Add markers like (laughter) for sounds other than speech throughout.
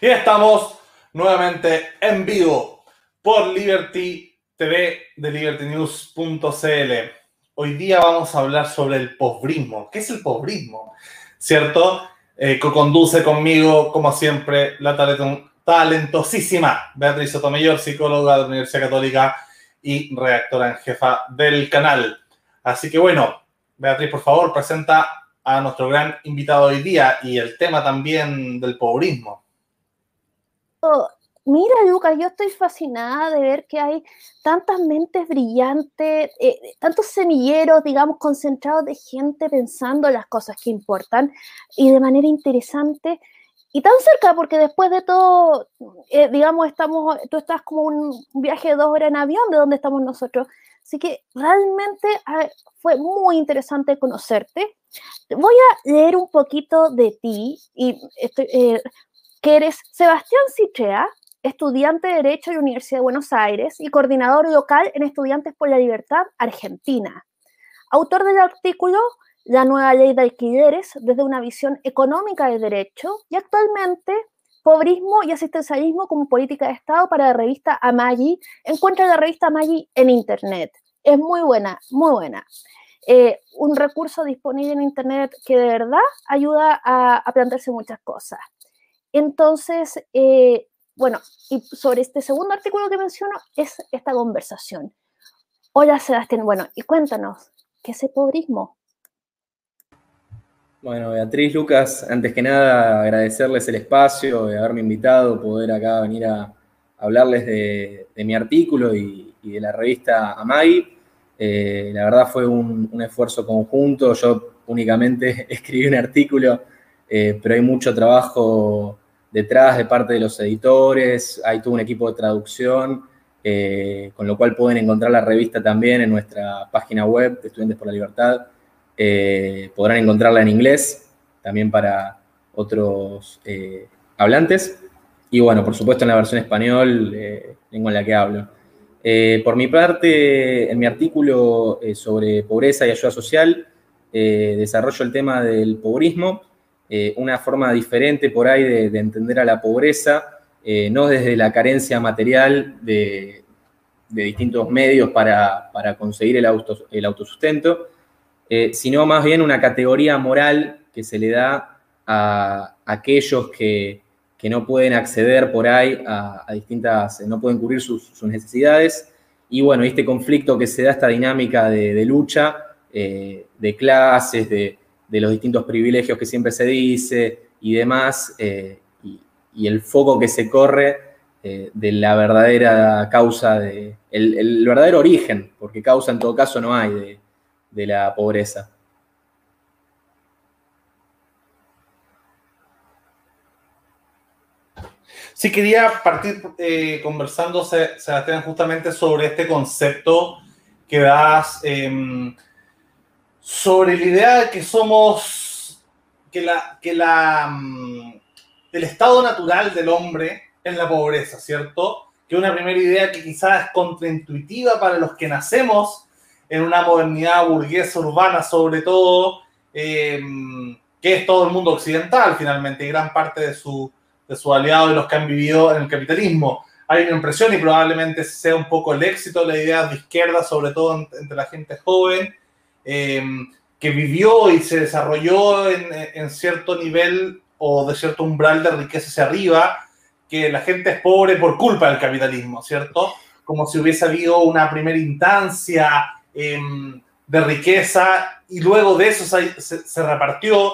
Y estamos nuevamente en vivo por Liberty TV de libertynews.cl. Hoy día vamos a hablar sobre el pobrismo. ¿Qué es el pobrismo? ¿Cierto? Eh, conduce conmigo, como siempre, la talentosísima Beatriz Sotomayor, psicóloga de la Universidad Católica y redactora en jefa del canal. Así que bueno, Beatriz, por favor, presenta a nuestro gran invitado hoy día y el tema también del pobrismo. Mira, Lucas, yo estoy fascinada de ver que hay tantas mentes brillantes, eh, tantos semilleros, digamos, concentrados de gente pensando las cosas que importan y de manera interesante y tan cerca, porque después de todo, eh, digamos, estamos, tú estás como un viaje de dos horas en avión de donde estamos nosotros. Así que realmente ah, fue muy interesante conocerte. Voy a leer un poquito de ti y estoy, eh, que eres Sebastián Citrea, estudiante de Derecho de la Universidad de Buenos Aires y coordinador local en Estudiantes por la Libertad, Argentina. Autor del artículo La nueva ley de alquileres desde una visión económica del derecho y actualmente Pobrismo y asistencialismo como política de Estado para la revista Amagi. Encuentra la revista Amagi en Internet. Es muy buena, muy buena. Eh, un recurso disponible en Internet que de verdad ayuda a, a plantearse muchas cosas. Entonces, eh, bueno, y sobre este segundo artículo que menciono es esta conversación. Hola Sebastián, bueno, y cuéntanos, ¿qué es el pobrismo? Bueno, Beatriz, Lucas, antes que nada agradecerles el espacio, de haberme invitado, poder acá venir a hablarles de, mi artículo y, de la revista Amai. Eh, la verdad fue un, un, esfuerzo conjunto, yo únicamente (laughs) escribí un artículo, eh, pero hay mucho trabajo detrás de parte de los editores, hay todo un equipo de traducción, eh, con lo cual pueden encontrar la revista también en nuestra página web de Estudiantes por la Libertad. Eh, podrán encontrarla en inglés, también para otros eh, hablantes. Y bueno, por supuesto en la versión español, lengua en la que hablo. por mi parte, en mi artículo sobre pobreza y ayuda social, desarrollo el tema del pobrismo eh, una forma diferente por ahí de, entender a la pobreza, eh, no desde la carencia material de, distintos medios para, conseguir el, autosustento, eh, sino más bien una categoría moral que se le da a, aquellos que, no pueden acceder por ahí a, distintas, no pueden cubrir sus, necesidades. Y bueno, este conflicto que se da, esta dinámica de, lucha, de clases, de, de los distintos privilegios que siempre se dice y demás, eh, y, el foco que se corre eh, de la verdadera causa, de, el, verdadero origen, porque causa en todo caso no hay de, la pobreza. Sí, quería partir eh, conversando, Sebastián, justamente sobre este concepto que das em, sobre la idea de que somos, que la, que la, mm, el estado natural del hombre es la pobreza, ¿cierto? Que una primera idea que quizás es contraintuitiva para los que nacemos en una modernidad burguesa urbana, sobre todo, em, que es todo el mundo occidental finalmente, y gran parte de su, de su aliado y los que han vivido en el capitalismo. Hay una impresión y probablemente sea un poco el éxito de la idea de izquierda, sobre todo entre la gente joven, Em, que vivió y se desarrolló en, cierto nivel o de cierto umbral de riqueza hacia arriba, que la gente es pobre por culpa del capitalismo, ¿cierto? Como si hubiese habido una primera instancia em, de riqueza y luego de eso se, repartió,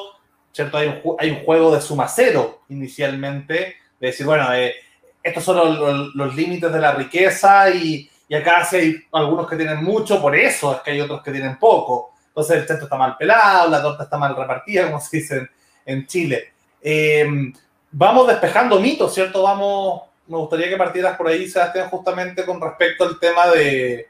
¿cierto? Hay un, hay un, juego de suma cero inicialmente, de decir, bueno, eh, estos son los, los límites de la riqueza y, y acá sí hay algunos que tienen mucho, por eso es que hay otros que tienen poco. Entonces el centro está mal pelado, la torta está mal repartida, (laughs) como se dice en, Chile. Em, vamos despejando mitos, ¿cierto? Vamos, me gustaría que partieras por ahí, Sebastián, justamente con respecto al tema de,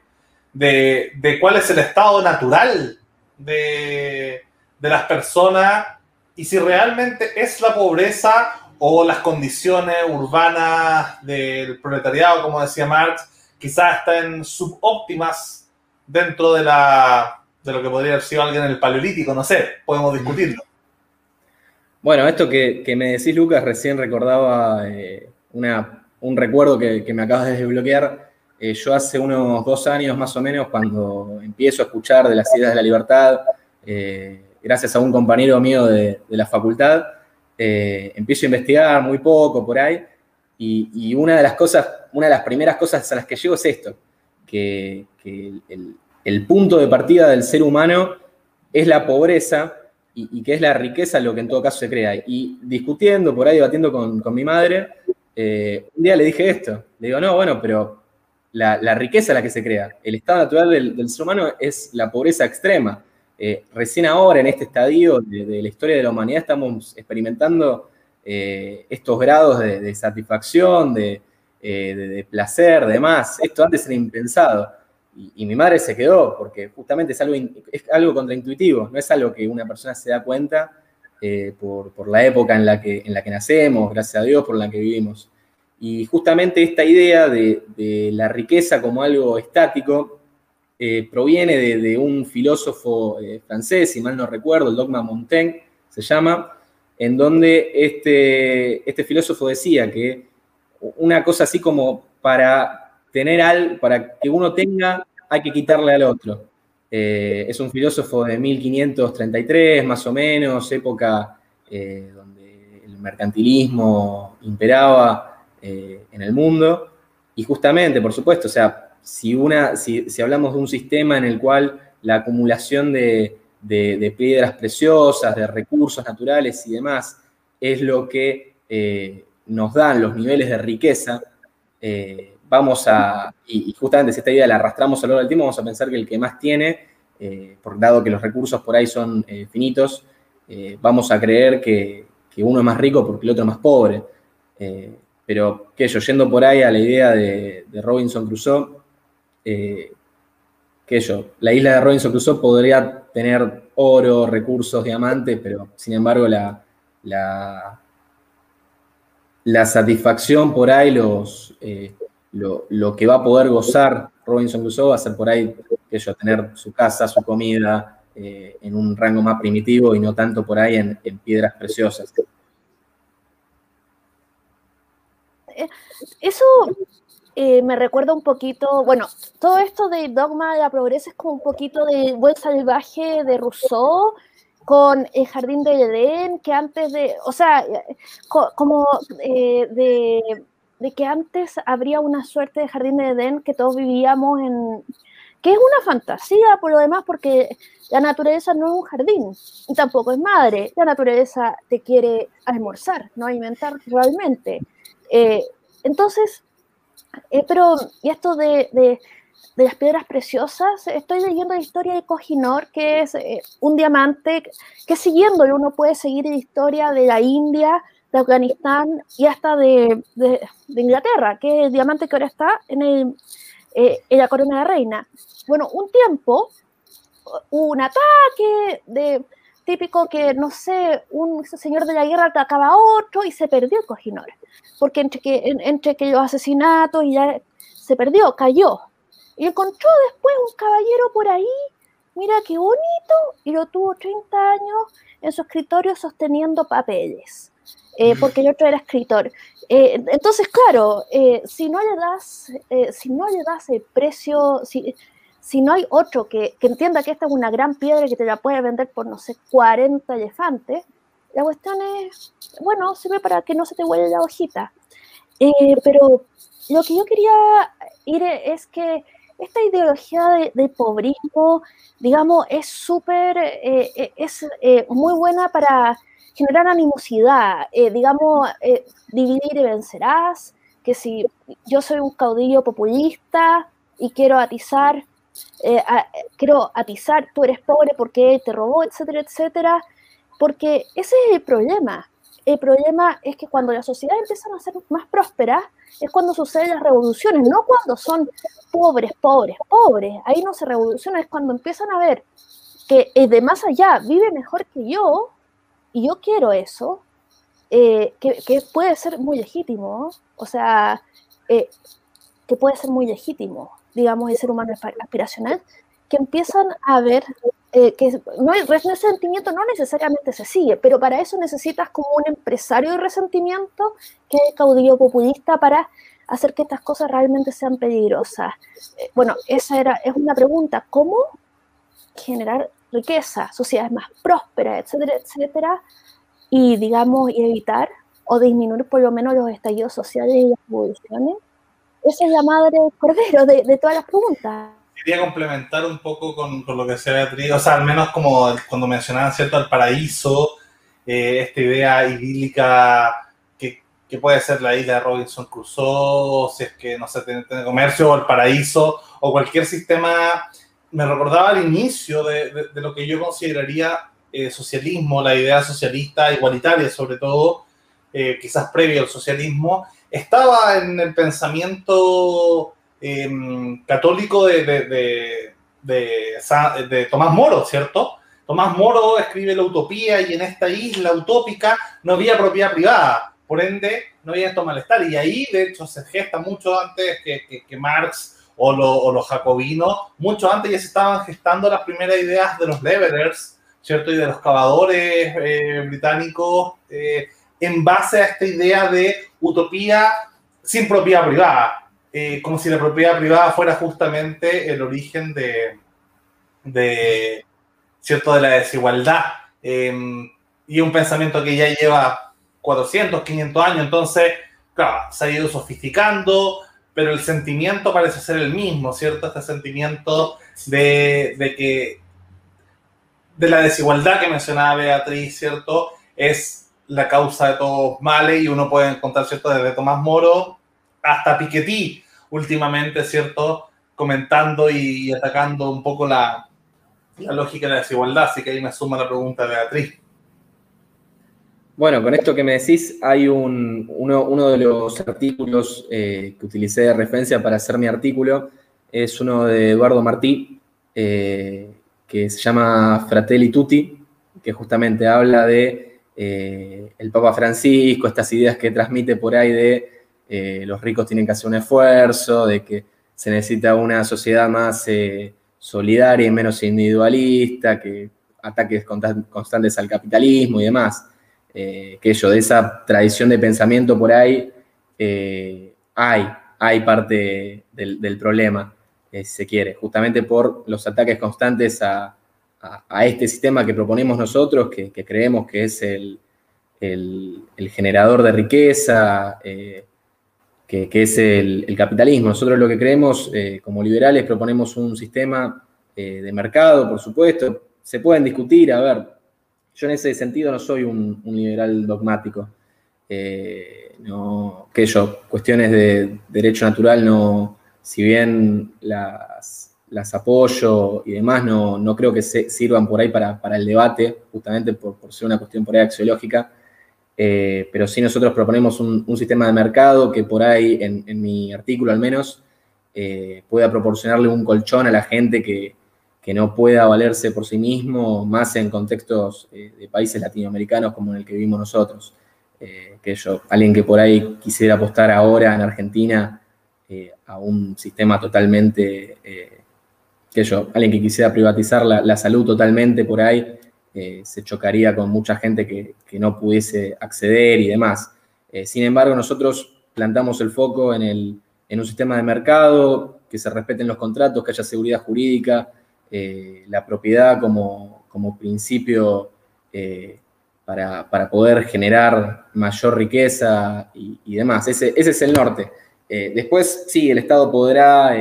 de, cuál es el estado natural de, de las personas y si realmente es la pobreza o las condiciones urbanas del proletariado, como decía Marx, quizás están subóptimas dentro de, la, de lo que podría haber sido alguien en el paleolítico, no sé, podemos discutirlo. Bueno, esto que, me decís, Lucas, recién recordaba eh, un recuerdo que, me acabas de desbloquear. Eh, yo hace unos dos años más o menos, cuando empiezo a escuchar de las ideas de la libertad, eh, gracias a un compañero mío de, la facultad, empiezo a investigar muy poco por ahí, y, una de las cosas, una de las primeras cosas a las que llego es esto, que, el punto de partida del ser humano es la pobreza, y, que es la riqueza lo que en todo caso se crea. Y discutiendo, por ahí debatiendo con, mi madre, eh, un día le dije esto. Le digo, no, bueno, pero la, riqueza es la que se crea. El estado natural del, ser humano es la pobreza extrema. Eh, recién ahora, en este estadio de, la historia de la humanidad, estamos experimentando eh, estos grados de, satisfacción, de, de, placer, demás. Esto antes era impensado. Y, mi madre se quedó porque justamente es algo, es algo contraintuitivo, no es algo que una persona se da cuenta eh, por, la época en la, que, en la que nacemos, gracias a Dios, por la que vivimos. Y justamente esta idea de, la riqueza como algo estático eh, proviene de, un filósofo eh, francés, si mal no recuerdo, el dogma Montaigne se llama, en donde este, este filósofo decía que una cosa así como para tener algo, para que uno tenga, hay que quitarle al otro. Eh, es un filósofo de 1533, más o menos, época eh, donde el mercantilismo imperaba eh, en el mundo. Y justamente, por supuesto, o sea, si, una, si, hablamos de un sistema en el cual la acumulación de, piedras preciosas, de recursos naturales y demás, es lo que nos dan los niveles de riqueza, vamos a, y, justamente si esta idea la arrastramos a lo largo del tiempo, vamos a pensar que el que más tiene, eh, dado que los recursos por ahí son eh, finitos, eh, vamos a creer que, uno es más rico porque el otro es más pobre. pero que yo, yendo por ahí a la idea de, Robinson Crusoe, que yo, la isla de Robinson Crusoe podría tener oro, recursos, diamantes, pero sin embargo la, la, satisfacción por ahí, los, lo, que va a poder gozar Robinson Crusoe va a ser por ahí, que tener su casa, su comida eh, en un rango más primitivo y no tanto por ahí en, piedras preciosas. Eh, eso eh, me recuerda un poquito, bueno, todo esto de dogma de la pobreza es como un poquito de buen salvaje de Rousseau con el jardín de Edén, que antes de, o sea, como de de que antes habría una suerte de jardín de Edén que todos vivíamos en, que es una fantasía por lo demás, porque la naturaleza no es un jardín y tampoco es madre. La naturaleza te quiere almorzar, no alimentar realmente. Eh, entonces, eh, pero, y esto de, de, las piedras preciosas, estoy leyendo la historia de Cojinor, que es eh, un diamante que siguiéndolo uno puede seguir la historia de la India, de Afganistán y hasta de, de, Inglaterra, que es el diamante que ahora está en, el, eh, en la corona de reina. Bueno, un tiempo hubo un ataque de típico que, no sé, un señor de la guerra atacaba a otro y se perdió el Cojinor, porque entre que, entre que los asesinatos y ya se perdió, cayó. Y encontró después un caballero por ahí, mira qué bonito, y lo tuvo 30 años en su escritorio sosteniendo papeles. Eh, porque el otro era escritor. Eh, entonces, claro, eh, si, no le das, si no le das el precio, si, si no hay otro que, entienda que esta es una gran piedra que te la puede vender por, no sé, 40 elefantes, la cuestión es, bueno, sirve para que no se te huele la hojita. pero lo que yo quería ir es que esta ideología de, de pobrismo, digamos, es súper, es muy buena para generar animosidad, eh, digamos, eh, dividir y vencerás, que si yo soy un caudillo populista y quiero atizar, eh, quiero atizar, tú eres pobre porque te robó, etcétera, etcétera, porque ese es el problema. El problema es que cuando la sociedad empieza a ser más próspera, es cuando suceden las revoluciones, no cuando son pobres, pobres, pobres. Ahí no se revoluciona, es cuando empiezan a ver que el de más allá vive mejor que yo, y yo quiero eso, eh, que, puede ser muy legítimo, o sea, eh, que puede ser muy legítimo, digamos, el ser humano aspiracional, que empiezan a ver eh, que no hay resentimiento no necesariamente se sigue, pero para eso necesitas como un empresario de resentimiento que es caudillo populista para hacer que estas cosas realmente sean peligrosas. Eh, bueno, esa era, es una pregunta, ¿cómo generar riqueza, sociedades más prósperas, etcétera, etcétera, y digamos, y evitar o disminuir por lo menos los estallidos sociales y las revoluciones? Esa es la madre cordero de, de todas las preguntas quería complementar un poco con, con lo que decía Beatriz, o sea, al menos como cuando mencionaban, ¿cierto?, el paraíso, eh, esta idea idílica que, que, puede ser la isla de Robinson Crusoe, si es que, no sé, tiene, comercio, o el paraíso, o cualquier sistema, me recordaba al inicio de, de, lo que yo consideraría eh, socialismo, la idea socialista igualitaria sobre todo, eh, quizás previo al socialismo, estaba en el pensamiento Em, católico de, de, de, Tomás Moro, ¿cierto? Tomás Moro escribe la utopía y en esta isla utópica no había propiedad privada, por ende no había esto malestar. Y ahí, de hecho, se gesta mucho antes que, que, Marx o, o, los jacobinos, mucho antes ya se estaban gestando las primeras ideas de los levelers, ¿cierto? Y de los cavadores eh, británicos eh, en base a esta idea de utopía sin propiedad privada. Eh, como si la propiedad privada fuera justamente el origen de, ¿cierto? de la desigualdad. Em, y un pensamiento que ya lleva 400, 500 años, entonces, claro, se ha ido sofisticando, pero el sentimiento parece ser el mismo, ¿cierto? Este sentimiento de, de que de la desigualdad que mencionaba Beatriz, ¿cierto? Es la causa de todos males y uno puede encontrar, ¿cierto? Desde Tomás Moro hasta Piketty últimamente, ¿cierto? Comentando y atacando un poco la, la lógica de la desigualdad, así que ahí me suma la pregunta de Beatriz. Bueno, con esto que me decís, hay un, uno, uno de los artículos eh, que utilicé de referencia para hacer mi artículo, es uno de Eduardo Martí, eh, que se llama Fratelli Tutti, que justamente habla de eh, el Papa Francisco, estas ideas que transmite por ahí de eh, los ricos tienen que hacer un esfuerzo, de que se necesita una sociedad más eh, solidaria y menos individualista, que ataques constantes al capitalismo y demás. Eh, que ello, de esa tradición de pensamiento por ahí, hay, hay parte del, problema, si se quiere, justamente por los ataques constantes a, este sistema que proponemos nosotros, que, creemos que es el, generador de riqueza, que, es el, capitalismo. Nosotros lo que creemos eh, como liberales proponemos un sistema eh, de mercado, por supuesto. Se pueden discutir, a ver, yo en ese sentido no soy un, liberal dogmático. Eh, no, que yo, cuestiones de derecho natural, no, si bien las, las apoyo y demás, no, no creo que se, sirvan por ahí para, el debate, justamente por, por, ser una cuestión por ahí axiológica. Eh, pero sí nosotros proponemos un, sistema de mercado que por ahí, en, mi artículo al menos, eh, pueda proporcionarle un colchón a la gente que, no pueda valerse por sí mismo, más en contextos eh, de países latinoamericanos como en el que vivimos nosotros. que yo, alguien que por ahí quisiera apostar ahora en Argentina a un sistema totalmente, alguien que quisiera privatizar la, salud totalmente por ahí, eh, se chocaría con mucha gente que, no pudiese acceder y demás. Eh, sin embargo, nosotros plantamos el foco en, un sistema de mercado, que se respeten los contratos, que haya seguridad jurídica, eh, la propiedad como, principio para, poder generar mayor riqueza y, demás. Ese, es el norte. después, sí, el Estado podrá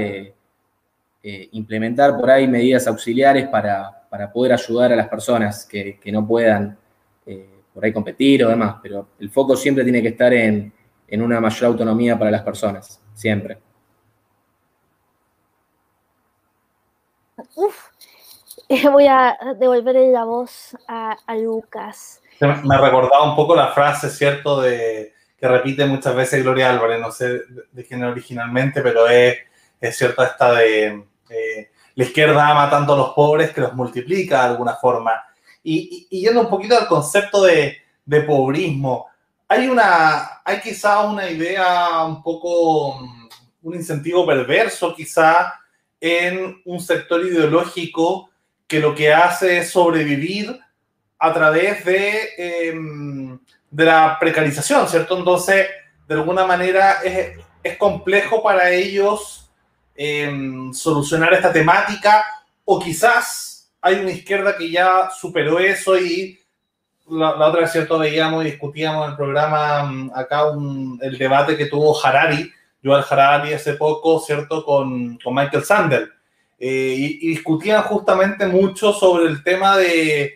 implementar por ahí medidas auxiliares para, para poder ayudar a las personas que, no puedan eh, por ahí competir o demás, pero el foco siempre tiene que estar en, una mayor autonomía para las personas, siempre. Uf, (laughs) voy a devolver la voz a, Lucas. Me recordaba un poco la frase, ¿cierto?, de que repite muchas veces Gloria Álvarez, no sé de quién originalmente, pero es, es cierto esta de la izquierda ama tanto a los pobres que los multiplica de alguna forma. Y, yendo un poquito al concepto de, de pobrismo, hay, una, hay quizá una idea un poco, mm, un incentivo perverso quizá en un sector ideológico que lo que hace es sobrevivir a través de, em, de la precarización, ¿cierto? Entonces, de alguna manera es, es complejo para ellos em, solucionar esta temática o quizás hay una izquierda que ya superó eso y la, otra vez, ¿cierto? Veíamos y discutíamos en el programa mm, acá el debate que tuvo Harari, Joel Harari hace poco, ¿cierto? Con, con Michael Sandel. Eh, y, discutían justamente mucho sobre el tema de,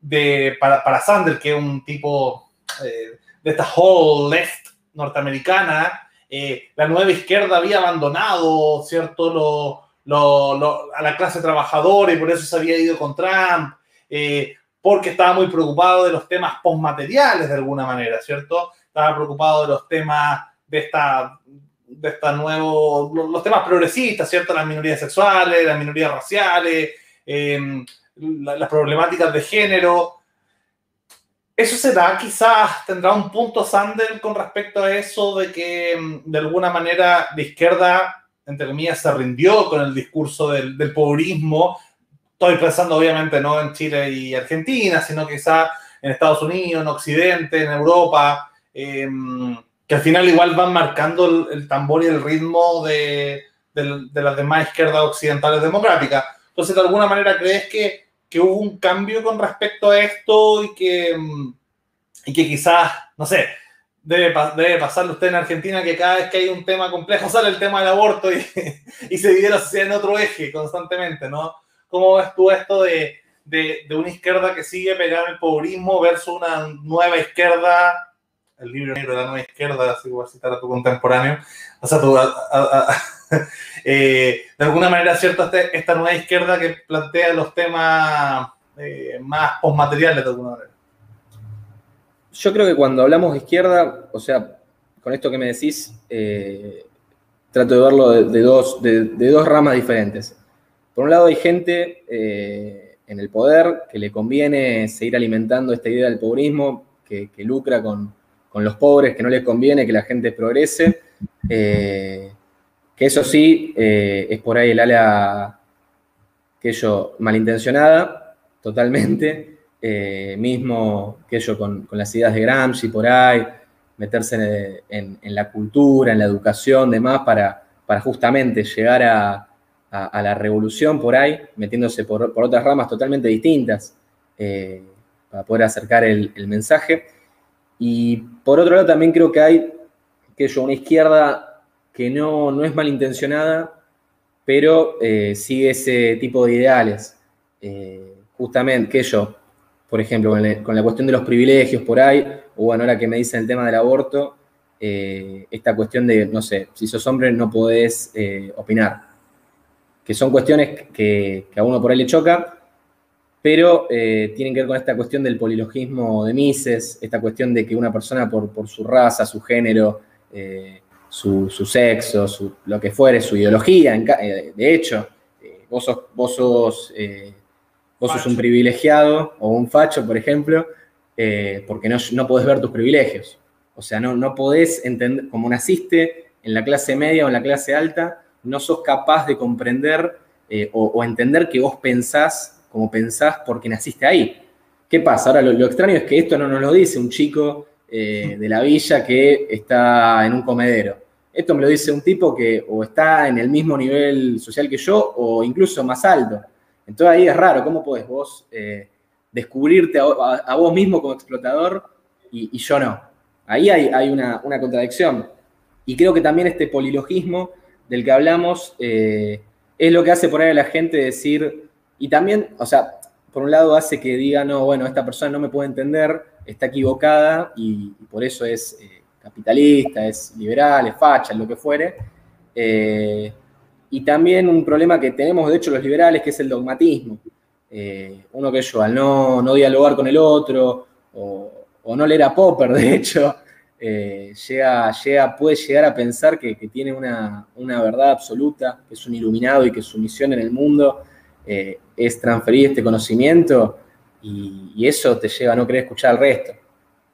de para, para Sandel, que es un tipo eh, de esta whole left norteamericana, eh, la nueva izquierda había abandonado, ¿cierto? Lo, lo, a la clase trabajadora y por eso se había ido con Trump porque estaba muy preocupado de los temas postmateriales de alguna manera, ¿cierto? Estaba preocupado de los temas de esta, de esta nuevo, los temas progresistas, ¿cierto? Las minorías sexuales, las minorías raciales, em, las problemáticas de género. ¿Eso será, quizás tendrá un punto Sandel con respecto a eso de que em, de alguna manera la izquierda, entre comillas, se rindió con el discurso del, del pobrismo estoy pensando obviamente no en Chile y Argentina, sino quizá en Estados Unidos, en Occidente, en Europa, em, que al final igual van marcando el, tambor y el ritmo de, las demás izquierdas occidentales democráticas. Entonces, de alguna manera, ¿crees que, que hubo un cambio con respecto a esto y que, em, y que quizás, no sé, debe, debe pasarle usted en Argentina que cada vez que hay un tema complejo (laughs) sale el tema del aborto y, se divide la en otro eje constantemente, ¿no? ¿Cómo ves tú esto de, de, una izquierda que sigue pegando el pobrismo versus una nueva izquierda, el libro negro de la nueva izquierda, así voy a citar a tu contemporáneo, o sea, (laughs) eh, de alguna manera, ¿cierto? Este, esta nueva izquierda que plantea los temas eh, más postmateriales de alguna manera. Yo creo que cuando hablamos de izquierda, o sea, con esto que me decís, eh, trato de verlo de, dos, de, dos ramas diferentes. Por un lado hay gente eh, en el poder que le conviene seguir alimentando esta idea del pobrismo, que, lucra con, los pobres, que no les conviene que la gente progrese, eh, que eso sí eh, es por ahí el ala que yo malintencionada, totalmente, mismo que yo con, las ideas de Gramsci por ahí, meterse en, la cultura, en la educación, demás, para, para justamente llegar a, a, la revolución por ahí, metiéndose por, otras ramas totalmente distintas eh, para poder acercar el, mensaje. Y por otro lado también creo que hay que yo, una izquierda que no, no es malintencionada, pero eh, sigue ese tipo de ideales. Eh, justamente, que yo, por ejemplo, con, la cuestión de los privilegios por ahí, o bueno, ahora que me dicen el tema del aborto, esta cuestión de, no sé, si sos hombre no podés opinar que son cuestiones que, a uno por ahí le choca, pero eh, tienen que ver con esta cuestión del polilogismo de Mises, esta cuestión de que una persona por, su raza, su género, eh, su, sexo, lo que fuere, su ideología, eh, de hecho, vos sos, vos sos, vos sos un privilegiado o un facho, por ejemplo, porque no, no podés ver tus privilegios. O sea, no, no podés entender, como naciste en la clase media o en la clase alta, no sos capaz de comprender eh, o, entender que vos pensás como pensás porque naciste ahí. ¿Qué pasa? Ahora, lo, extraño es que esto no nos lo dice un chico eh, de la villa que está en un comedero. Esto me lo dice un tipo que o está en el mismo nivel social que yo o incluso más alto. Entonces ahí es raro, ¿cómo podés vos eh, descubrirte a, vos mismo como explotador y, yo no? Ahí hay, una, contradicción. Y creo que también este polilogismo del que hablamos eh, es lo que hace por a la gente decir, y también, o sea, por un lado hace que diga, no, bueno, esta persona no me puede entender, está equivocada y, por eso es eh, capitalista, es liberal, es facha, lo que fuere. Eh, y también un problema que tenemos, de hecho, los liberales, que es el dogmatismo. uno que yo, al no, no dialogar con el otro, o, no leer a Popper, (laughs) de hecho, eh, llega, llega, puede llegar a pensar que, tiene una, verdad absoluta, que es un iluminado y que su misión en el mundo eh, es transferir este conocimiento y, eso te lleva a no querer escuchar al resto.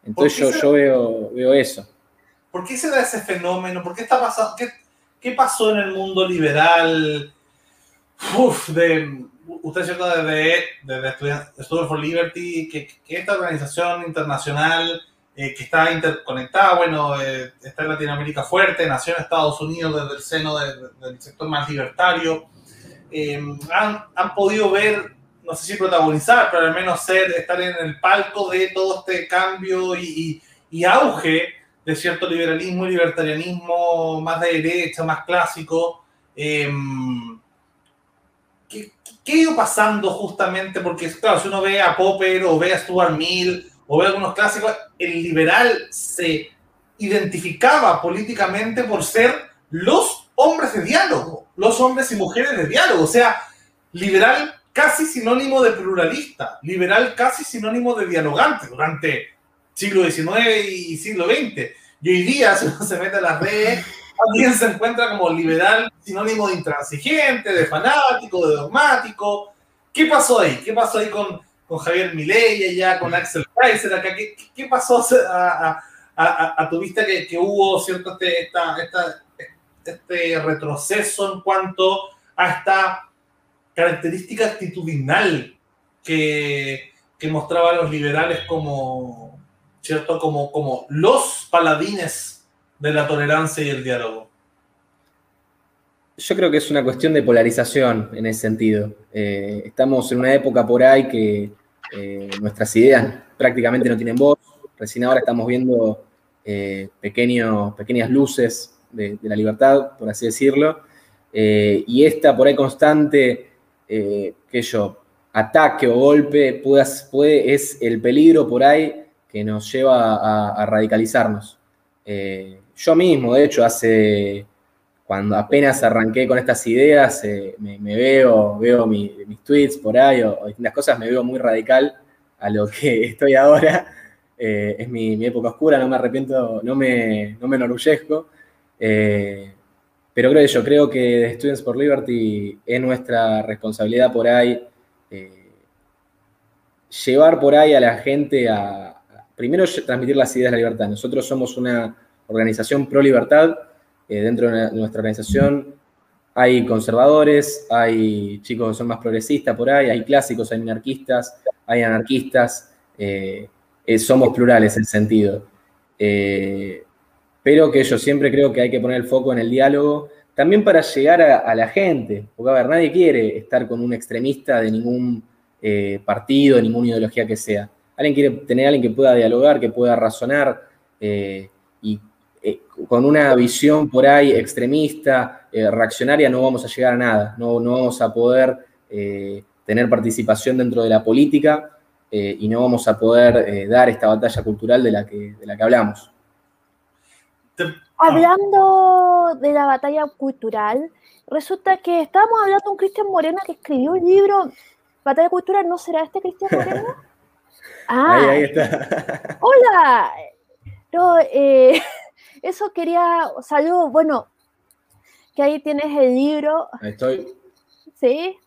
Entonces yo, yo veo, veo eso. ¿Por qué se da ese fenómeno? ¿Por qué está pasando? ¿Qué, pasó en el mundo liberal? uf, de, usted cierto desde, desde Student for Liberty, que, que, esta organización internacional eh, que está interconectada, bueno, eh, está en Latinoamérica fuerte, nació en Estados Unidos desde el seno del sector más libertario, eh, han, han, podido ver, no sé si protagonizar, pero al menos ser, estar en el palco de todo este cambio y, y, y auge de cierto liberalismo y libertarianismo más de derecha, más clásico. Eh, ¿qué, ¿Qué ha ido pasando justamente? Porque, claro, si uno ve a Popper o ve a Stuart Mill o ve algunos clásicos, el liberal se identificaba políticamente por ser los hombres de diálogo, los hombres y mujeres de diálogo. O sea, liberal casi sinónimo de pluralista, liberal casi sinónimo de dialogante durante siglo XIX y siglo XX. Y hoy día, si uno se mete a las redes, también se encuentra como liberal, sinónimo de intransigente, de fanático, de dogmático. ¿Qué pasó ahí? ¿Qué pasó ahí con, con Javier Milei allá, con Axel Kaiser acá? ¿Qué, pasó a, tu vista que, hubo cierto este, esta, este retroceso en cuanto a esta característica actitudinal que, que mostraban los liberales como, ¿cierto? Como, como los paladines de la tolerancia y el diálogo? Yo creo que es una cuestión de polarización en ese sentido. Eh, estamos en una época por ahí que eh, nuestras ideas prácticamente no tienen voz. Recién ahora estamos viendo eh, pequeños, pequeñas luces de, la libertad, por así decirlo. Eh, y esta por ahí constante, que yo, ataque o golpe es el peligro por ahí que nos lleva a, radicalizarnos. Eh, yo mismo, de hecho, hace, cuando apenas arranqué con estas ideas, eh, me, veo, veo mi, mis tweets por ahí o, o, distintas cosas, me veo muy radical a lo que (laughs) estoy ahora. Eh, es mi, mi, época oscura, no me arrepiento, no me, no me enorgullezco. Eh, pero creo yo, creo que de Students for Liberty es nuestra responsabilidad por ahí eh, llevar por ahí a la gente a, primero transmitir las ideas de la libertad. Nosotros somos una organización pro libertad. Eh, dentro de nuestra organización hay conservadores, hay chicos que son más progresistas por ahí, hay clásicos, hay minarquistas, hay anarquistas. Somos plurales en sentido. Eh, pero que yo siempre creo que hay que poner el foco en el diálogo, también para llegar a, la gente. Porque, a ver, nadie quiere estar con un extremista de ningún partido, de ninguna ideología que sea alguien quiere tener a alguien que pueda dialogar, que pueda razonar eh, y eh, con una visión por ahí extremista, eh, reaccionaria, no vamos a llegar a nada, no, no vamos a poder eh, tener participación dentro de la política y no vamos a poder dar esta batalla cultural de la que, de la que hablamos. Hablando de la batalla cultural, resulta que estábamos hablando de un Cristian Moreno que escribió un libro, Batalla Cultural, ¿no será este Cristian Moreno? Ah, (laughs) ahí, ahí está. Hola. No, eh, (laughs) eso quería, saludos, bueno, que ahí tienes el libro. Ahí estoy. Sí,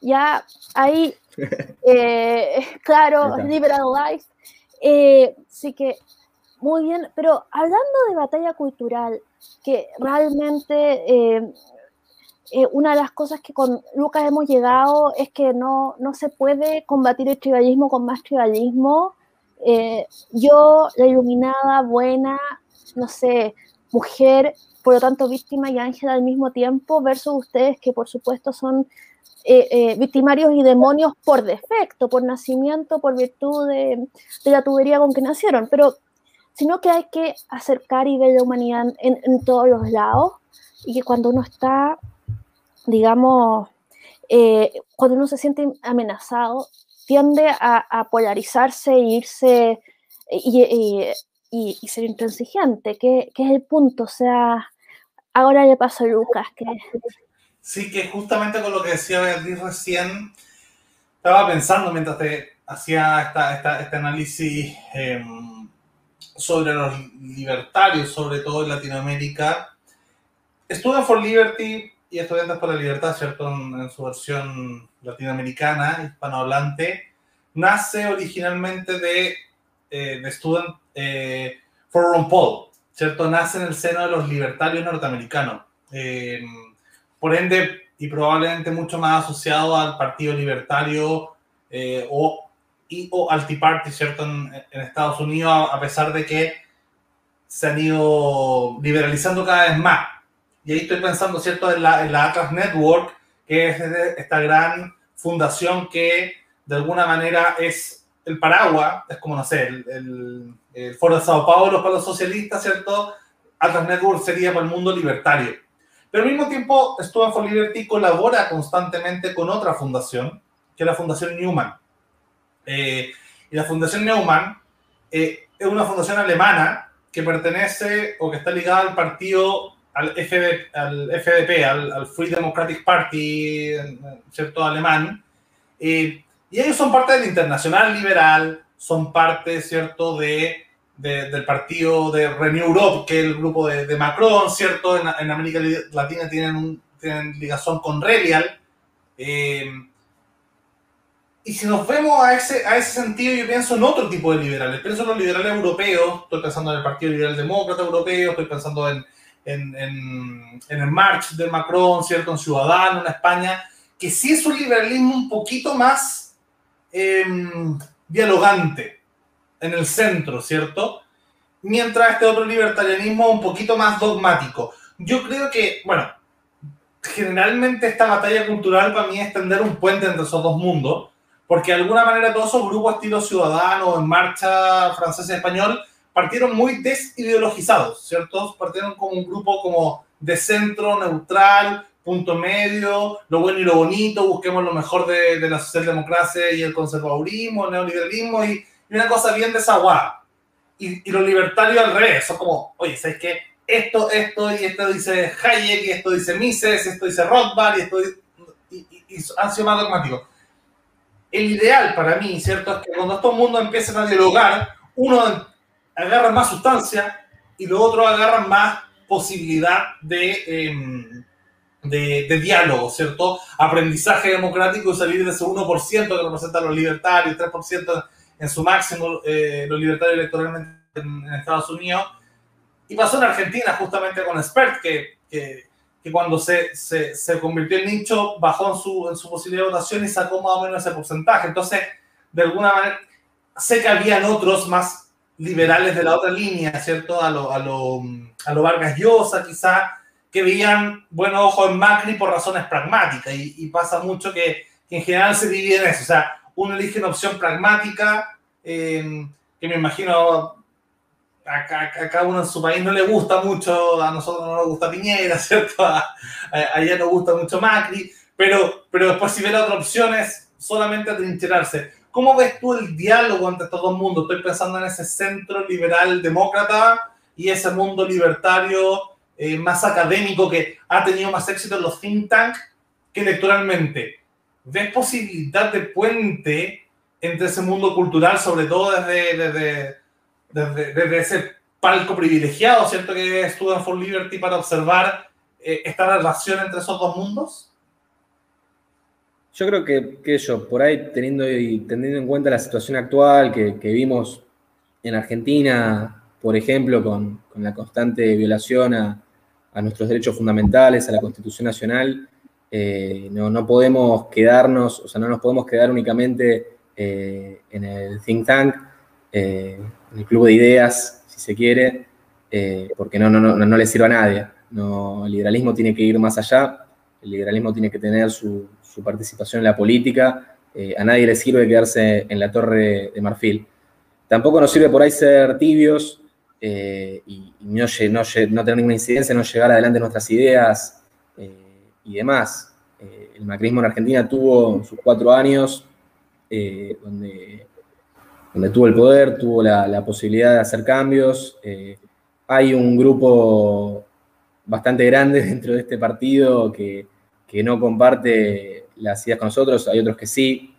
ya ahí, (laughs) eh, claro, Liberal Life. Eh, sí que, muy bien, pero hablando de batalla cultural, que realmente eh, eh, una de las cosas que con Lucas hemos llegado es que no, no se puede combatir el tribalismo con más tribalismo. Eh, yo, la iluminada, buena, no sé, mujer, por lo tanto víctima y ángel al mismo tiempo, versus ustedes que por supuesto son eh, victimarios y demonios por defecto, por nacimiento, por virtud de, de, la tubería con que nacieron, pero sino que hay que acercar y ver la humanidad en, en todos los lados y que cuando uno está digamos, eh, cuando uno se siente amenazado, tiende a, a polarizarse e irse y, y, y, y ser intransigente, que, que, es el punto. O sea, ahora le paso a Lucas. Que... Sí, que justamente con lo que decía Beatriz recién, estaba pensando mientras te hacía esta, esta, este análisis eh, sobre los libertarios, sobre todo en Latinoamérica. Student for Liberty y Estudiantes por la Libertad, ¿cierto? En, su versión latinoamericana, hispanohablante, nace originalmente de, eh, de Student eh, for Ron Paul, ¿cierto? Nace en el seno de los libertarios norteamericanos. Eh, por ende, y probablemente mucho más asociado al Partido Libertario eh, o, y, o al Tea Party, ¿cierto? En, Estados Unidos, a pesar de que se han ido liberalizando cada vez más. Y ahí estoy pensando, ¿cierto?, en la, en la Atlas Network, que es esta gran fundación que de alguna manera es el paraguas, es como, no sé, el, el, Foro de Sao Paulo para los socialistas, ¿cierto? Atlas Network sería para el mundo libertario. Pero al mismo tiempo, Student for Liberty colabora constantemente con otra fundación, que es la Fundación Newman. Eh, y la Fundación Newman eh, es una fundación alemana que pertenece o que está ligada al partido, al, FDP, al, FDP, al, Free Democratic Party, ¿cierto? Alemán. Eh, y ellos son parte del Internacional Liberal, son parte, ¿cierto?, de, del partido de Renew Europe, que es el grupo de, Macron, ¿cierto? En, en, América Latina tienen, un, tienen ligación con Relial. Eh, y si nos vemos a ese, a ese sentido, yo pienso en otro tipo de liberales. Pienso en los liberales europeos, estoy pensando en el Partido Liberal Demócrata Europeo, estoy pensando en, en, en, en el March de Macron, ¿cierto? En Ciudadano, en España, que sí es un liberalismo un poquito más Em, dialogante en el centro, ¿cierto? Mientras este otro libertarianismo un poquito más dogmático. Yo creo que, bueno, generalmente esta batalla cultural para mí es tender un puente entre esos dos mundos, porque de alguna manera todos esos grupos estilo ciudadano, en marcha, francés y español, partieron muy desideologizados, ¿cierto? Partieron como un grupo como de centro, neutral, punto medio, lo bueno y lo bonito, busquemos lo mejor de, de la socialdemocracia y el conservadurismo, el neoliberalismo y, una cosa bien desaguada. Y, y los libertarios al revés, son como, oye, ¿sabes qué? Esto, esto y esto dice Hayek, y esto dice Mises, esto dice Rothbard y esto y, y, han sido más dogmáticos. El ideal para mí, ¿cierto? Es que cuando estos mundos empiecen a dialogar, uno agarra más sustancia y los otros agarran más posibilidad de, em, de, diálogo, ¿cierto? Aprendizaje democrático y salir de ese 1% que representa los libertarios, 3% en su máximo eh, los libertarios electoralmente en, Estados Unidos. Y pasó en Argentina justamente con Spert, que, que, que cuando se, se, se, convirtió en nicho bajó en su, en su posibilidad de votación y sacó más o menos ese porcentaje. Entonces, de alguna manera, sé que habían otros más liberales de la otra línea, ¿cierto? A lo, a lo, a lo Vargas Llosa, quizá, que veían buenos ojos en Macri por razones pragmáticas y, pasa mucho que, en general se divide en eso. O sea, uno elige una opción pragmática eh, que me imagino a, cada uno en su país no le gusta mucho, a nosotros no nos gusta Piñera, (laughs) ¿cierto? A, allá nos gusta mucho Macri, pero, pero después si ve la otra opción es solamente atrincherarse. ¿Cómo ves tú el diálogo entre estos dos mundos? Estoy pensando en ese centro liberal demócrata y ese mundo libertario eh, más académico, que ha tenido más éxito en los think tanks que electoralmente. ¿Ves posibilidad de puente entre ese mundo cultural, sobre todo desde, desde, desde, ese palco privilegiado, ¿cierto? Que es Student for Liberty para observar eh, esta relación entre esos dos mundos? Yo creo que, que por ahí teniendo, y teniendo en cuenta la situación actual que, vimos en Argentina, por ejemplo, con, la constante violación a, a nuestros derechos fundamentales, a la Constitución Nacional. Eh, no, podemos quedarnos, o sea, no nos podemos quedar únicamente eh, en el think tank, eh, el club de ideas, si se quiere, porque no, no, no, no le sirve a nadie. No, el liberalismo tiene que ir más allá, el liberalismo tiene que tener su, participación en la política, a nadie le sirve quedarse en la torre de marfil. Tampoco nos sirve por ahí ser tibios eh, y, no, no, no, tener ninguna incidencia, no llegar adelante nuestras ideas eh, y demás. Eh, el macrismo en Argentina tuvo sus cuatro años donde, donde tuvo el poder, tuvo la, posibilidad de hacer cambios. hay un grupo bastante grande (laughs) dentro de este partido que, que no comparte las ideas con nosotros, hay otros que sí.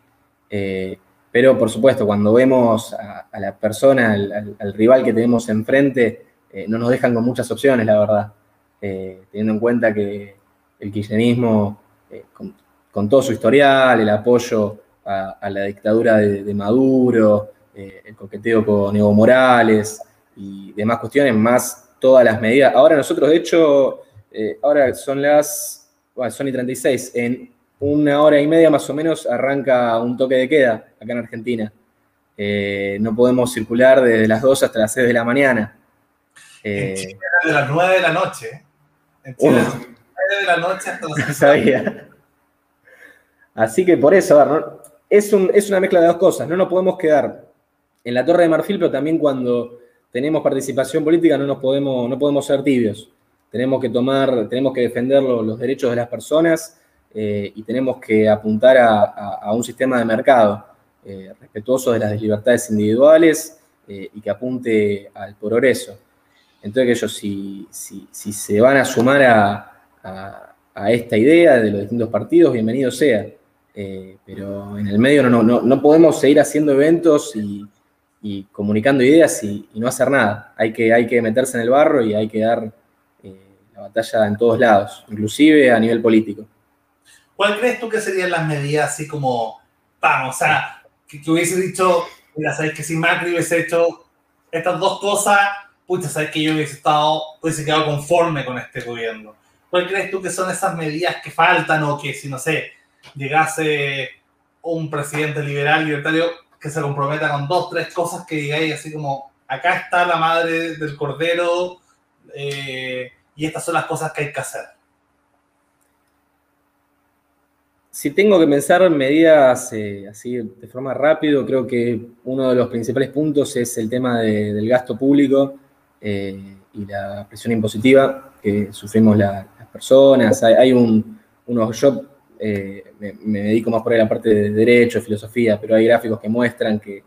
Pero, por supuesto, cuando vemos a, la persona, al, rival que tenemos enfrente, eh, no nos dejan con muchas opciones, la verdad. Eh, teniendo en cuenta que el kirchnerismo, eh, con, todo su historial, el apoyo a, la dictadura de, Maduro, el coqueteo con Evo Morales y demás cuestiones, más todas las medidas. Ahora nosotros, de hecho, ahora son las son y 36, en una hora y media más o menos arranca un toque de queda acá en Argentina. Eh, no podemos circular desde las 2 hasta las 6 de la mañana. en Chile de las 9 de la noche. En Chile, de las 9 de la noche hasta las (laughs) 6 sabía. Así que por eso, es, es una mezcla de dos cosas. No nos podemos quedar en la Torre de Marfil, pero también cuando tenemos participación política no nos podemos, no podemos ser tibios. Tenemos que tomar, tenemos que defender los, derechos de las personas eh, y tenemos que apuntar a, un sistema de mercado eh, respetuoso de las libertades individuales eh, y que apunte al progreso. Entonces, ellos si, si, se van a sumar a, esta idea de los distintos partidos, bienvenido sea. pero en el medio no, no, no podemos seguir haciendo eventos y, y comunicando ideas y, no hacer nada. Hay que, hay que meterse en el barro y hay que dar eh, la batalla en todos lados, inclusive a nivel político. ¿Cuál crees tú que serían las medidas así como, vamos, o sea, que, hubiese dicho, mira, sabes que si Macri hubiese hecho estas dos cosas, pucha, sabes que yo hubiese estado, hubiese quedado conforme con este gobierno? ¿Cuál crees tú que son esas medidas que faltan o que si, no sé, llegase un presidente liberal, libertario, que se comprometa con dos, tres cosas que digáis así como, acá está la madre del cordero eh, y estas son las cosas que hay que hacer. Si tengo que pensar en medidas eh, así de forma rápido, creo que uno de los principales puntos es el tema del gasto público eh, y la presión impositiva que sufrimos las personas. Hay, un, unos, yo eh, me, dedico más por ahí a la parte de derecho, filosofía, pero hay gráficos que muestran que,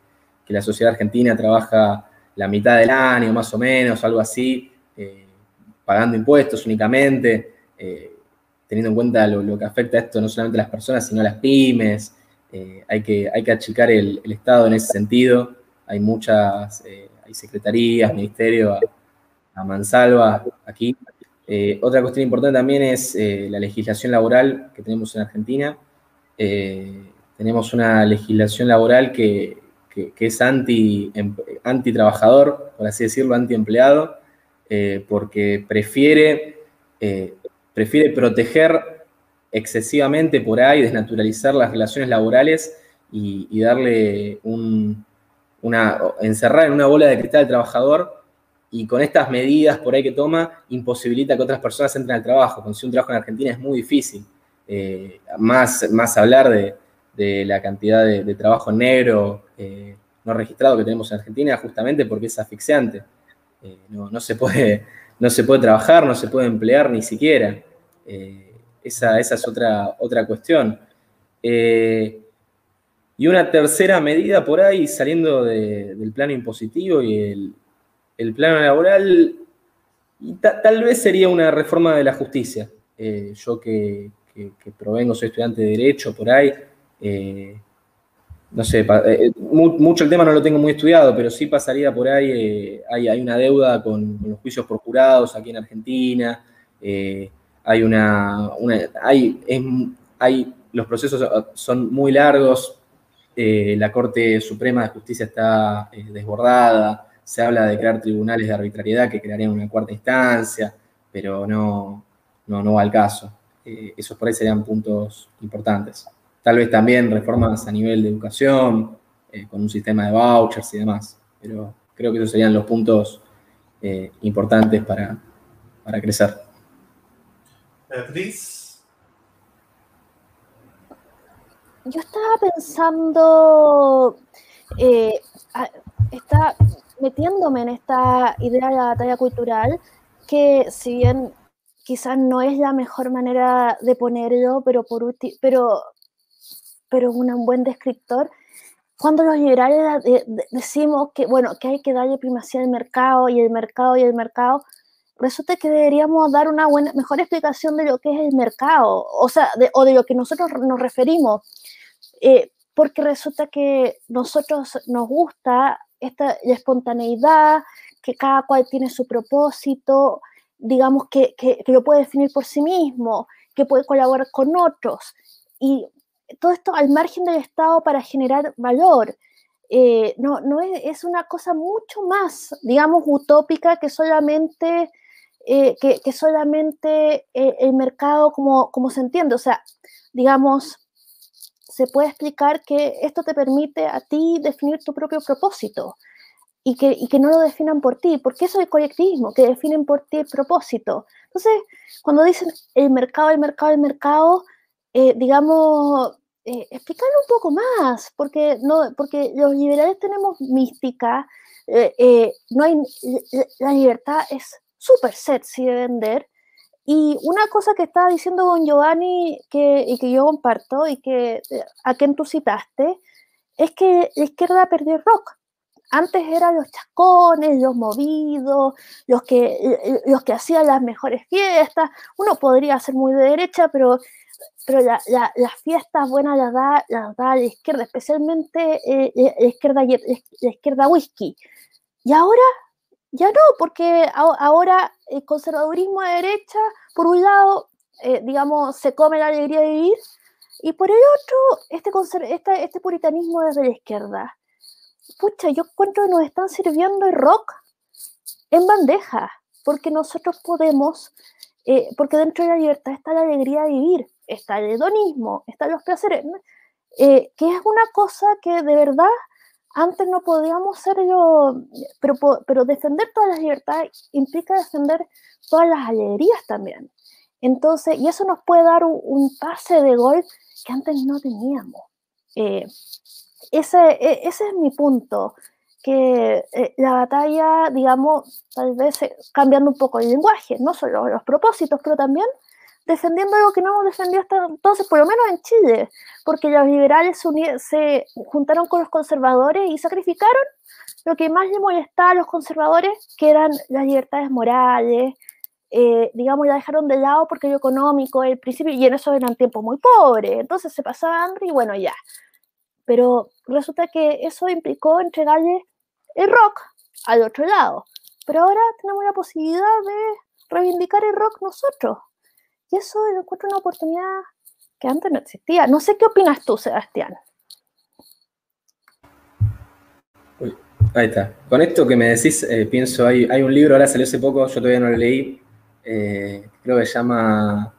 la sociedad argentina trabaja la mitad del año, más o menos, algo así, eh, pagando impuestos únicamente, eh, teniendo en cuenta lo, que afecta esto no solamente a las personas, sino a las pymes. hay, que, hay que achicar el, Estado en ese sentido. Hay muchas, hay secretarías, ministerios a mansalva aquí eh, otra cuestión importante también es eh, la legislación laboral que tenemos en Argentina. Eh, tenemos una legislación laboral que, es em, anti, trabajador, por así decirlo, anti empleado, porque prefiere, prefiere proteger excesivamente por ahí, desnaturalizar las relaciones laborales y, darle un, una, encerrar en una bola de cristal al trabajador y con estas medidas por ahí que toma, imposibilita que otras personas entren al trabajo. Conseguir un trabajo en Argentina es muy difícil. Eh, más, más hablar de, la cantidad de, trabajo negro eh, no registrado que tenemos en Argentina, justamente porque es asfixiante. Eh, no, se puede, no se puede trabajar, no se puede emplear ni siquiera. Esa, esa, es otra, otra cuestión. y una tercera medida por ahí, saliendo del plano impositivo y el, el plano laboral, tal vez sería una reforma de la justicia. Eh, yo que, provengo, soy estudiante de Derecho por ahí, eh, no sé, eh, mucho el tema no lo tengo muy estudiado, pero sí pasaría por ahí, hay, hay, una deuda con, los juicios por jurados aquí en Argentina, hay una, hay, hay, los procesos son muy largos, la Corte Suprema de Justicia está desbordada, se habla de crear tribunales de arbitrariedad que crearían una cuarta instancia, pero no, no, va al caso. Eh, esos por ahí serían puntos importantes. Tal vez también reformas a nivel de educación, eh, con un sistema de vouchers y demás, pero creo que esos serían los puntos eh, importantes para, para crecer. Beatriz. Yo estaba pensando, está, metiéndome en esta idea de la batalla cultural, que si bien quizás no es la mejor manera de ponerlo, pero por pero pero un buen descriptor, cuando los liberales decimos que bueno, que hay que darle primacía al mercado y el mercado y el mercado, resulta que deberíamos dar una buena, mejor explicación de lo que es el mercado, o sea, de, o de lo que nosotros nos referimos. Eh, porque resulta que nosotros nos gusta esta espontaneidad, que cada cual tiene su propósito, digamos que, que, lo puede definir por sí mismo, que puede colaborar con otros. Y todo esto al margen del Estado para generar valor. Eh, no, no es, una cosa mucho más, digamos, utópica que solamente eh, que, solamente eh, el mercado como, como se entiende. O sea, digamos, se puede explicar que esto te permite a ti definir tu propio propósito y que, y que no lo definan por ti, porque eso es el colectivismo, que definen por ti el propósito. Entonces, cuando dicen el mercado, el mercado, el mercado, eh, digamos, eh, un poco más, porque, no, porque los liberales tenemos mística, eh, eh, no hay, la libertad es súper sexy de vender. Y una cosa que estaba diciendo don Giovanni que, y que yo comparto y que a quien tú citaste, es que la izquierda perdió el rock. Antes eran los chascones, los movidos, los que, los que hacían las mejores fiestas. Uno podría ser muy de derecha, pero pero la, las fiestas buenas las da, las da la izquierda, especialmente eh, eh, la, izquierda, la izquierda whisky. Y ahora, ya no, porque ahora el conservadurismo de derecha, por un lado, eh, digamos, se come la alegría de vivir, y por el otro, este, este, puritanismo desde la izquierda. Pucha, yo encuentro que nos están sirviendo el rock en bandeja, porque nosotros podemos, porque dentro de la libertad está la alegría de vivir está el hedonismo, están los placeres, eh, que es una cosa que de verdad antes no podíamos ser yo, pero, pero defender todas las libertades implica defender todas las alegrías también. Entonces, y eso nos puede dar un, pase de gol que antes no teníamos. Eh, ese, e, ese es mi punto, que eh, la batalla, digamos, tal vez cambiando un poco el lenguaje, no solo los propósitos, pero también defendiendo algo que no hemos defendido hasta entonces, por lo menos en Chile, porque los liberales se, juntaron con los conservadores y sacrificaron lo que más le molestaba a los conservadores, que eran las libertades morales, eh, digamos, la dejaron de lado porque lo económico, el principio, y en eso eran tiempos muy pobres, entonces se pasaba hambre y bueno, ya. Pero resulta que eso implicó entregarle el rock al otro lado. Pero ahora tenemos la posibilidad de reivindicar el rock nosotros. Y eso yo encuentro una oportunidad que antes no existía. No sé qué opinas tú, Sebastián. ahí está. Con esto que me decís, eh, pienso, hay, hay un libro, ahora salió hace poco, yo todavía no lo leí, eh, creo que se llama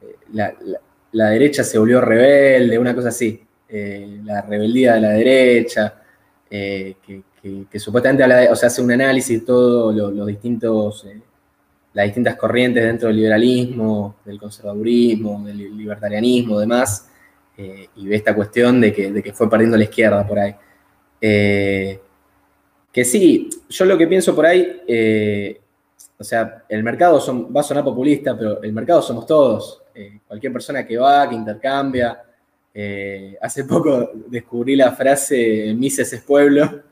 eh, la, derecha se volvió rebelde, una cosa así, la rebeldía de la derecha, que, supuestamente habla o sea, hace un análisis de todos los distintos las distintas corrientes dentro del liberalismo, del conservadurismo, del libertarianismo, demás, eh, y ve esta cuestión de que, fue perdiendo la izquierda por ahí. Eh, que sí, yo lo que pienso por ahí, eh, o sea, el mercado va a sonar populista, pero el mercado somos todos. cualquier persona que va, que intercambia. hace poco descubrí la frase Mises es pueblo,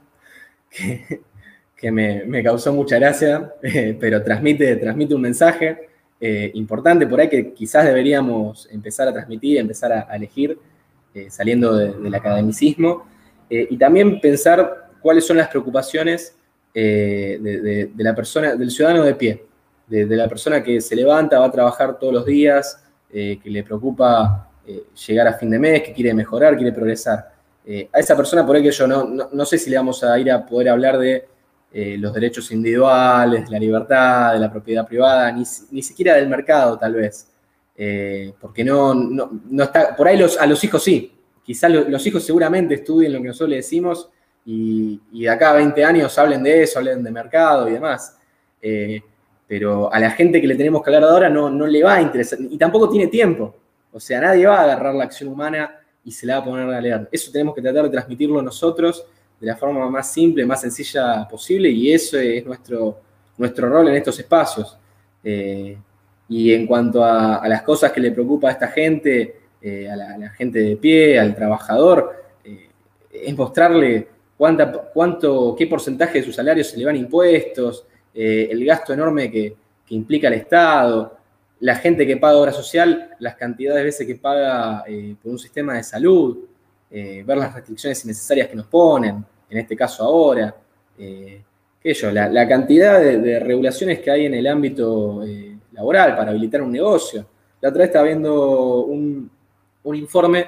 (laughs) que, que me, causó mucha gracia, (laughs) eh, pero transmite, transmite un mensaje eh, importante por ahí que quizás deberíamos empezar a transmitir, empezar a, elegir, eh, saliendo del academicismo, y también pensar cuáles son las preocupaciones de, la persona, del ciudadano de pie, de, la persona que se levanta, va a trabajar todos los días, que le preocupa llegar a fin de mes, que quiere mejorar, quiere progresar. a esa persona por ahí que yo no, no sé si le vamos a ir a poder hablar de eh, los derechos individuales, la libertad, de la propiedad privada, ni, siquiera del mercado tal vez. Eh, porque no, no, está, por ahí los, a los hijos sí, quizás los hijos seguramente estudien lo que nosotros le decimos y, de acá a 20 años hablen de eso, hablen de mercado y demás. Eh, pero a la gente que le tenemos que hablar ahora no, no le va a interesar y tampoco tiene tiempo. O sea, nadie va a agarrar la acción humana y se la va a poner a leer. Eso tenemos que tratar de transmitirlo nosotros de la forma más simple, más sencilla posible y eso es nuestro, nuestro rol en estos espacios. Eh, y en cuanto a, las cosas que le preocupa a esta gente, eh, a, la, gente de pie, al trabajador, eh, es mostrarle cuánta, cuánto, qué porcentaje de su salario se le van impuestos, el gasto enorme que, que, implica el Estado, la gente que paga obra social, las cantidades de veces que paga por un sistema de salud, eh, ver las restricciones innecesarias que nos ponen, en este caso ahora, eh, la, cantidad de, regulaciones que hay en el ámbito eh, laboral para habilitar un negocio. La otra vez estaba viendo un, informe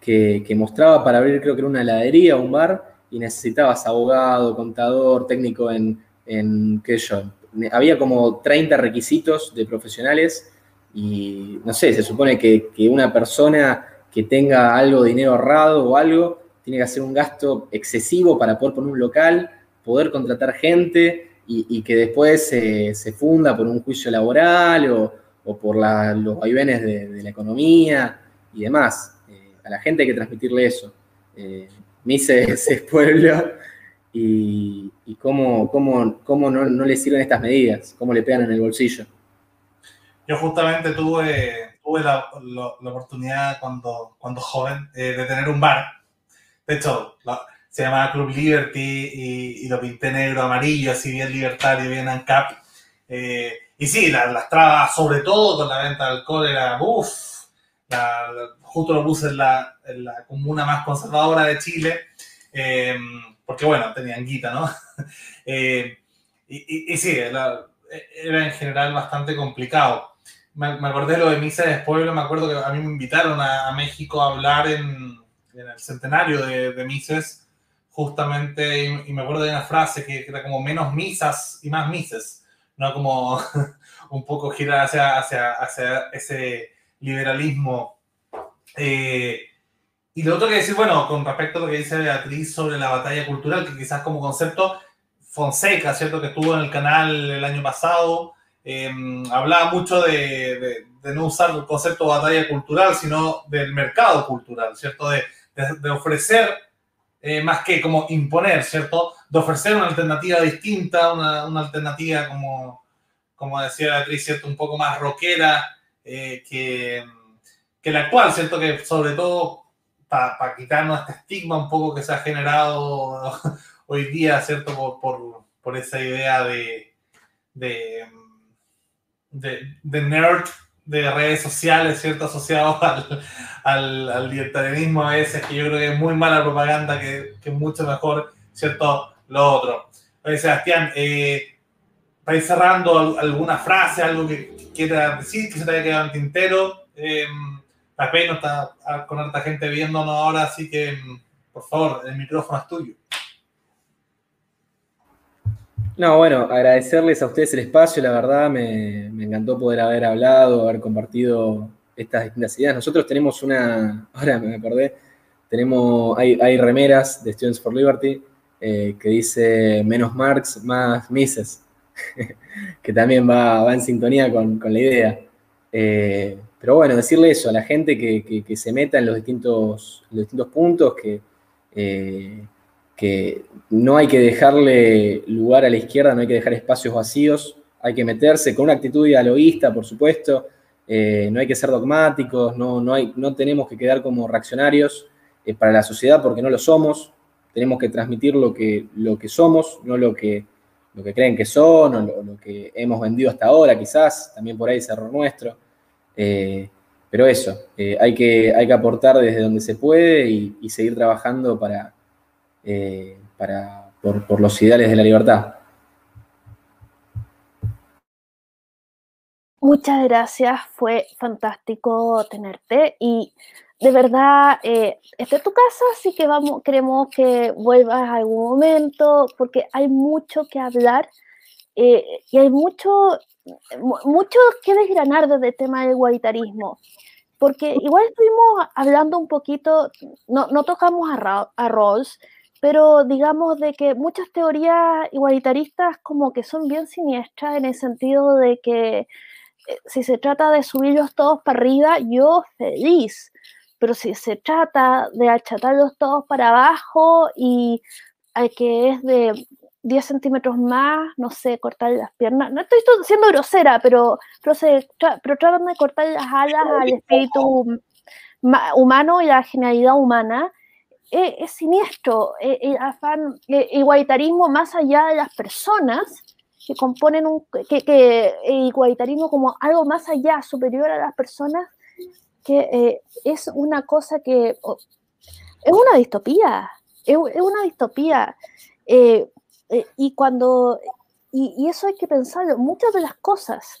que, mostraba para abrir, creo que era una heladería o un bar, y necesitabas abogado, contador, técnico en, en había como 30 requisitos de profesionales y no sé, se supone que, una persona que tenga algo de dinero ahorrado o algo, tiene que hacer un gasto excesivo para poder poner un local, poder contratar gente y, que después se funda por un juicio laboral o, por los vaivenes de, la economía y demás. Eh, a la gente hay que transmitirle eso. Eh, Mise (laughs) es pueblo y, cómo, cómo, no, no, le sirven estas medidas, cómo le pegan en el bolsillo. Yo justamente tuve, tuve la, oportunidad cuando, cuando joven eh, de tener un bar. De hecho, se llamaba Club Liberty y, lo pinté negro, amarillo, así bien libertario, bien ANCAP. Eh, y sí, las trabas, sobre todo con la venta de alcohol, era uff. Justo lo puse en la, en la, comuna más conservadora de Chile. Eh, porque bueno, tenían guita, ¿no? (laughs) Eh, y, sí, era, en general bastante complicado. Me, acordé de lo de Misa de Pueblo, me acuerdo que a mí me invitaron a, México a hablar en, el centenario de, de Mises, justamente, y, me acuerdo de una frase que, era como menos misas y más mises, ¿no? Como (laughs) un poco girar hacia, hacia, hacia ese liberalismo. Eh, y lo otro que decir, bueno, con respecto a lo que dice Beatriz sobre la batalla cultural, que quizás como concepto, Fonseca, ¿cierto? Que estuvo en el canal el año pasado, em, hablaba mucho de, de, no usar el concepto de batalla cultural, sino del mercado cultural, ¿cierto? De, de ofrecer, eh, más que como imponer, ¿cierto? De ofrecer una alternativa distinta, una, una alternativa como, como decía Beatriz, ¿cierto? Un poco más rockera eh, que, que la actual, ¿cierto? Que sobre todo para quitarnos este estigma un poco que se ha generado (laughs) hoy día, ¿cierto? Por, por, esa idea de, de, de, nerd de redes sociales, ¿cierto? Asociado (laughs) al, al, al, a veces, que yo creo que es muy mala propaganda, que, que mucho mejor, ¿cierto? Lo otro. Oye, Sebastián, eh, para cerrando, alguna frase, algo que quiera decir, que se te haya quedado en tintero. Eh, la no está con harta gente viéndonos ahora, así que por favor, el micrófono es tuyo. No, bueno, agradecerles a ustedes el espacio, la verdad me, encantó poder haber hablado, haber compartido estas distintas ideas. Nosotros tenemos una, (laughs) ahora me acordé, tenemos, hay, remeras de Students for Liberty eh, que dice menos Marx, más Mises, (laughs) que también va, en sintonía con, la idea. Eh, pero bueno, decirle eso a la gente que, se meta en los distintos, distintos puntos, que, eh, que no hay que dejarle lugar a la izquierda, no hay que dejar espacios vacíos, hay que meterse con una actitud dialoguista, por supuesto, eh, no hay que ser dogmáticos, no, no, hay, no tenemos que quedar como reaccionarios eh, para la sociedad porque no lo somos, tenemos que transmitir lo que, lo que somos, no lo que, lo que creen que son o lo, que hemos vendido hasta ahora, quizás, también por ahí es error nuestro. Eh, pero eso, hay, que, hay que aportar desde donde se puede y, seguir trabajando para, eh, para, por, los ideales de la libertad. Muchas gracias, fue fantástico tenerte y de verdad, eh, esta es tu casa, así que vamos, queremos que vuelvas algún momento porque hay mucho que hablar y hay mucho mucho que desgranar desde el tema del igualitarismo, porque igual estuvimos hablando un poquito, no, no tocamos a, a Rawls, pero digamos de que muchas teorías igualitaristas como que son bien siniestras en el sentido de que eh, si se trata de subirlos todos para arriba, yo feliz, pero si se trata de achatarlos todos para abajo y al que es de 10 centímetros más, no sé, cortar las piernas. No estoy siendo grosera, pero, pero, se, pero tratan de cortar las alas al espíritu humano y la genialidad humana. Eh, es siniestro. Eh, el afán, eh, igualitarismo más allá de las personas que componen un. que, que igualitarismo como algo más allá, superior a las personas, que es una cosa que. es una distopía. Es, una distopía. Eh, y cuando, y, eso hay que pensarlo, muchas de las cosas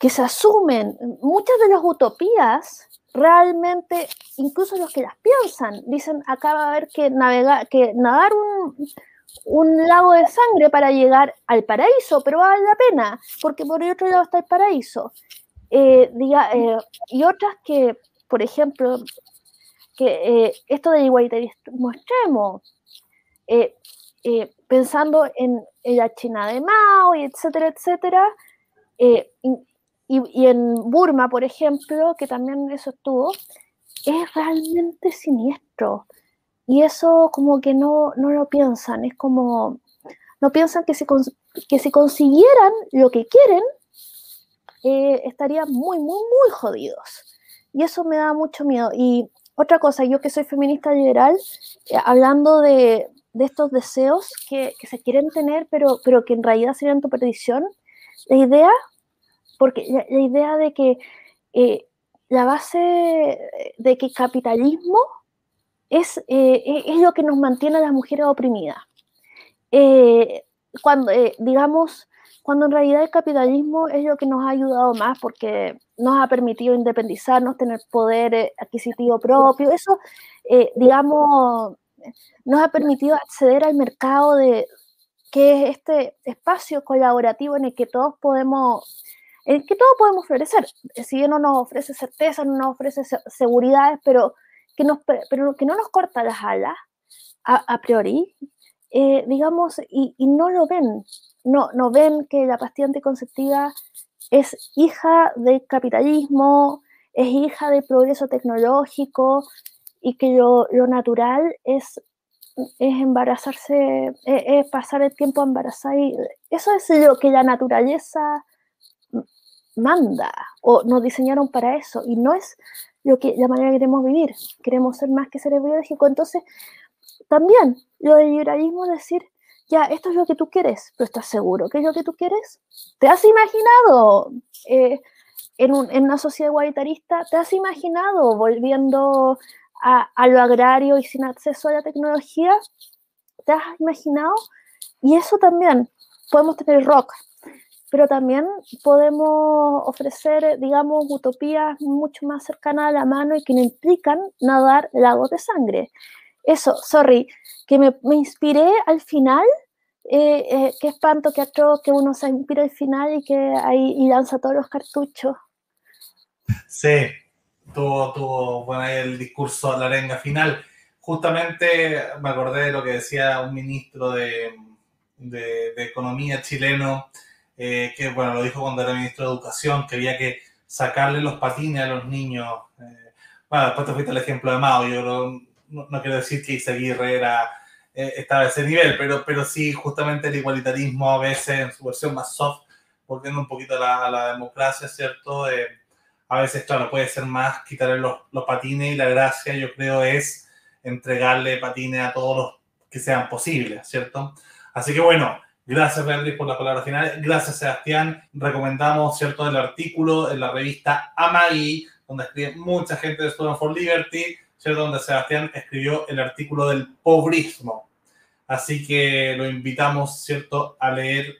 que se asumen, muchas de las utopías, realmente, incluso los que las piensan, dicen, acá va a haber que navegar, que nadar un, un lago de sangre para llegar al paraíso, pero vale la pena, porque por el otro lado está el paraíso. Eh, diga, eh, y otras que, por ejemplo, que esto del igualitarismo extremo, pensando en, la China de Mao, y etcétera, etcétera, y, y, en Burma, por ejemplo, que también eso estuvo, es realmente siniestro. Y eso como que no, no lo piensan, es como, no piensan que si, que si consiguieran lo que quieren, eh, estarían muy, muy, muy jodidos. Y eso me da mucho miedo. Y otra cosa, yo que soy feminista liberal, eh, hablando de, de, estos deseos que, que, se quieren tener, pero, pero que en realidad serían tu perdición, la idea, porque la, idea de que eh, la base de que capitalismo es, eh, e, es lo que nos mantiene a las mujeres oprimidas. Eh, cuando, digamos, cuando en realidad el capitalismo es lo que nos ha ayudado más porque nos ha permitido independizarnos, tener poder adquisitivo propio, eso, digamos, nos ha permitido acceder al mercado de que es este espacio colaborativo en el que todos podemos en el que todos podemos florecer. Si bien no nos ofrece certeza, no nos ofrece seguridades, pero que, nos, pero que no nos corta las alas a, priori, eh, digamos, y, no lo ven. No, no ven que la pastilla anticonceptiva es hija del capitalismo, es hija del progreso tecnológico y que lo, natural es, es embarazarse, es, es, pasar el tiempo embarazada. Y eso es lo que la naturaleza manda o nos diseñaron para eso y no es lo que, la manera que queremos vivir. Queremos ser más que seres biológicos. Entonces, también lo del liberalismo es decir, ya, esto es lo que tú quieres, pero ¿estás seguro que es lo que tú quieres? ¿Te has imaginado eh, en, una sociedad igualitarista? ¿Te has imaginado volviendo a, a, lo agrario y sin acceso a la tecnología? ¿Te has imaginado? Y eso también, podemos tener rock, pero también podemos ofrecer, digamos, utopías mucho más cercanas a la mano y que no implican nadar lagos de sangre. Eso, sorry, que me, me inspiré al final, eh, eh, qué espanto, qué atroz, que uno se inspira al final y que ahí y lanza todos los cartuchos. Sí, tuvo, tuvo bueno, el discurso, la arenga final. Justamente me acordé de lo que decía un ministro de, de, de Economía chileno, eh, que bueno, lo dijo cuando era ministro de Educación, que había que sacarle los patines a los niños. Eh, bueno, después te fuiste el ejemplo de Mao, yo no, quiero decir que Isaguirre era, eh, estaba a ese nivel, pero, pero sí, justamente el igualitarismo a veces en su versión más soft, volviendo un poquito a la, a la democracia, ¿cierto? a veces, claro, puede ser más quitarle los, los patines y la gracia, yo creo, es entregarle patines a todos los que sean posibles, ¿cierto? Así que bueno, Gracias, Beatriz, por la palabra final. Gracias, Sebastián. Recomendamos, ¿cierto?, el artículo en la revista Amai, donde escribe mucha gente de Student for Liberty, ¿cierto?, donde Sebastián escribió el artículo del pobrismo. Así que lo invitamos, ¿cierto?, a leer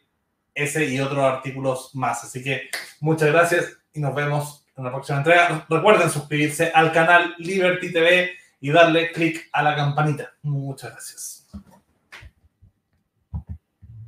ese y otros artículos más. Así que muchas gracias y nos vemos en la próxima entrega. Recuerden suscribirse al canal Liberty TV y darle clic a la campanita. Muchas gracias.